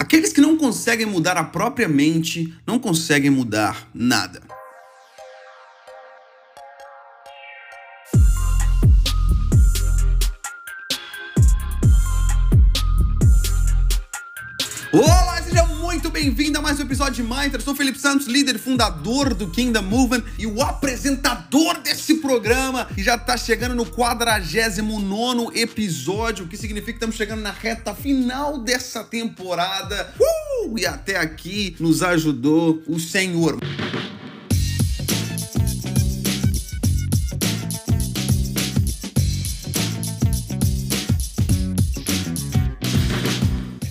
Aqueles que não conseguem mudar a própria mente não conseguem mudar nada. Olá, muito bem-vindo a mais um episódio de Mindset. Sou Felipe Santos, líder fundador do Kingdom Movement e o apresentador desse programa. E já tá chegando no 49 episódio, o que significa que estamos chegando na reta final dessa temporada. Uh! E até aqui nos ajudou o Senhor.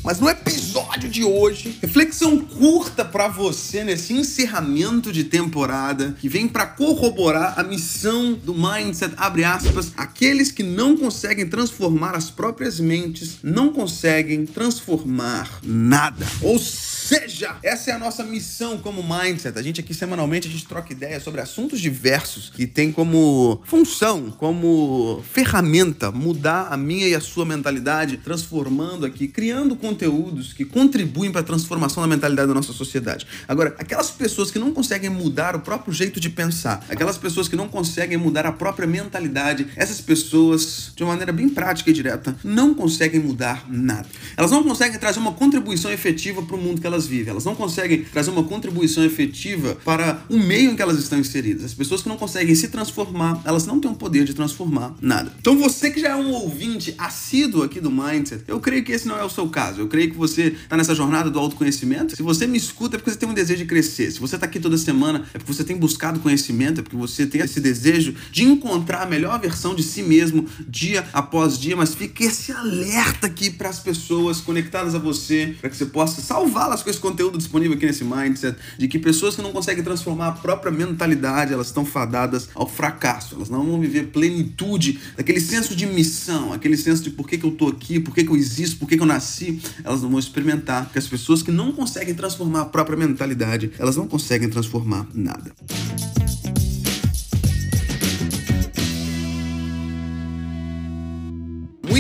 Mas no episódio de hoje, reflexão curta para você nesse encerramento de temporada que vem para corroborar a missão do mindset, abre aspas, aqueles que não conseguem transformar as próprias mentes, não conseguem transformar nada. Ou seja, essa é a nossa missão como mindset. A gente aqui semanalmente a gente troca ideias sobre assuntos diversos que tem como função, como ferramenta mudar a minha e a sua mentalidade, transformando aqui, criando conteúdos que contribuem para a transformação da mentalidade da nossa sociedade. Agora, aquelas pessoas que não conseguem mudar o próprio jeito de pensar, aquelas pessoas que não conseguem mudar a própria mentalidade, essas pessoas, de uma maneira bem prática e direta, não conseguem mudar nada. Elas não conseguem trazer uma contribuição efetiva para o mundo que elas vivem. Elas não conseguem trazer uma contribuição efetiva para o meio em que elas estão inseridas. As pessoas que não conseguem se transformar, elas não têm o poder de transformar nada. Então você que já é um ouvinte assíduo aqui do Mindset, eu creio que esse não é o seu caso. Eu creio que você está nessa jornada do autoconhecimento. Se você me escuta é porque você tem um desejo de crescer. Se você está aqui toda semana é porque você tem buscado conhecimento, é porque você tem esse desejo de encontrar a melhor versão de si mesmo dia após dia. Mas fique esse alerta aqui para as pessoas conectadas a você, para que você possa salvá-las com esse conteúdo disponível aqui nesse Mindset, de que pessoas que não conseguem transformar a própria mentalidade, elas estão fadadas ao fracasso. Elas não vão viver plenitude, daquele senso de missão, aquele senso de por que, que eu tô aqui, por que, que eu existo, por que, que eu nasci. Elas não vão experimentar, porque as pessoas que não conseguem transformar a própria mentalidade, elas não conseguem transformar nada.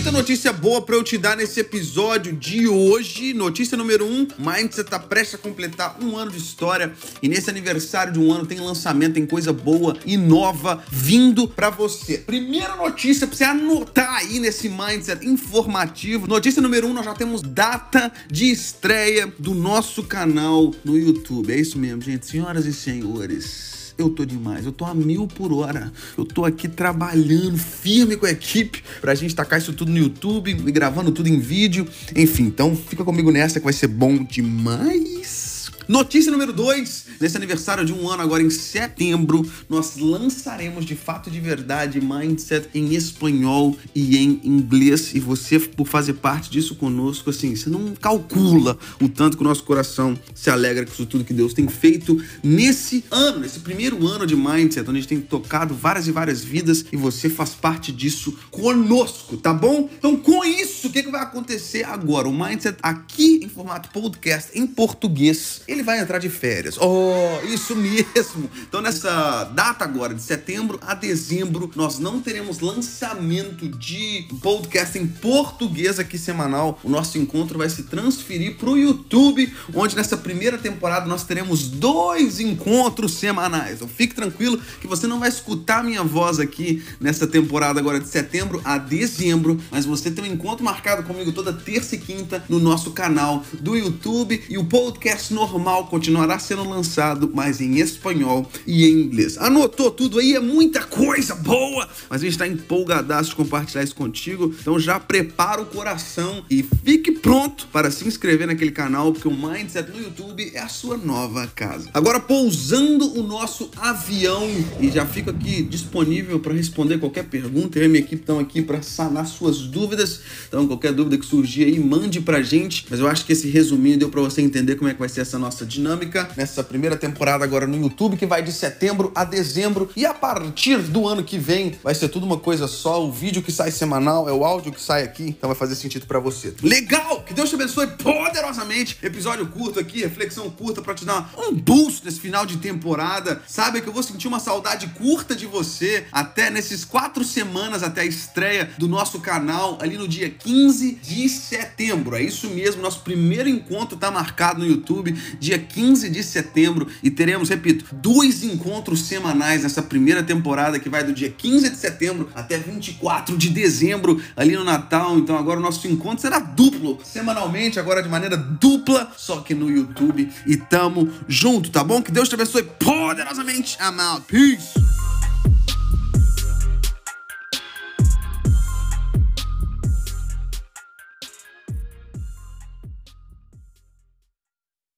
Muita notícia boa para eu te dar nesse episódio de hoje. Notícia número 1: um, Mindset está prestes a completar um ano de história e nesse aniversário de um ano tem lançamento, tem coisa boa e nova vindo para você. Primeira notícia para você anotar aí nesse Mindset informativo. Notícia número 1: um, nós já temos data de estreia do nosso canal no YouTube. É isso mesmo, gente. Senhoras e senhores eu tô demais, eu tô a mil por hora. Eu tô aqui trabalhando firme com a equipe pra gente tacar isso tudo no YouTube e gravando tudo em vídeo. Enfim, então fica comigo nessa que vai ser bom demais. Notícia número 2. Nesse aniversário de um ano, agora em setembro, nós lançaremos de fato de verdade Mindset em espanhol e em inglês. E você, por fazer parte disso conosco, assim, você não calcula o tanto que o nosso coração se alegra com isso tudo que Deus tem feito nesse ano, nesse primeiro ano de Mindset, onde a gente tem tocado várias e várias vidas e você faz parte disso conosco, tá bom? Então, com isso, o que, que vai acontecer agora? O Mindset aqui em formato podcast em português ele vai entrar de férias. Oh, isso mesmo! Então, nessa data agora, de setembro a dezembro, nós não teremos lançamento de podcast em português aqui semanal. O nosso encontro vai se transferir para o YouTube, onde nessa primeira temporada nós teremos dois encontros semanais. Então, fique tranquilo que você não vai escutar minha voz aqui nessa temporada agora de setembro a dezembro, mas você tem um encontro marcado comigo toda terça e quinta no nosso canal do YouTube e o podcast normal normal continuará sendo lançado, mas em espanhol e em inglês. Anotou tudo aí? É muita coisa boa! Mas a gente está empolgadaço de compartilhar isso contigo. Então já prepara o coração e fique pronto para se inscrever naquele canal, porque o Mindset no YouTube é a sua nova casa. Agora pousando o nosso avião e já fico aqui disponível para responder qualquer pergunta. Eu e minha equipe estão aqui para sanar suas dúvidas. Então qualquer dúvida que surgir aí, mande pra gente. Mas eu acho que esse resuminho deu para você entender como é que vai ser essa nossa nossa dinâmica nessa primeira temporada agora no YouTube, que vai de setembro a dezembro. E a partir do ano que vem vai ser tudo uma coisa só. O vídeo que sai semanal é o áudio que sai aqui, então vai fazer sentido para você. Legal! Que Deus te abençoe poderosamente. Episódio curto aqui, reflexão curta para te dar um boost nesse final de temporada. Sabe que eu vou sentir uma saudade curta de você até nesses quatro semanas até a estreia do nosso canal ali no dia 15 de setembro. É isso mesmo, nosso primeiro encontro está marcado no YouTube, dia 15 de setembro, e teremos, repito, dois encontros semanais nessa primeira temporada que vai do dia 15 de setembro até 24 de dezembro, ali no Natal. Então agora o nosso encontro será duplo, semanalmente, agora de maneira dupla, só que no YouTube. E tamo junto, tá bom? Que Deus te abençoe poderosamente. I'm out. Peace.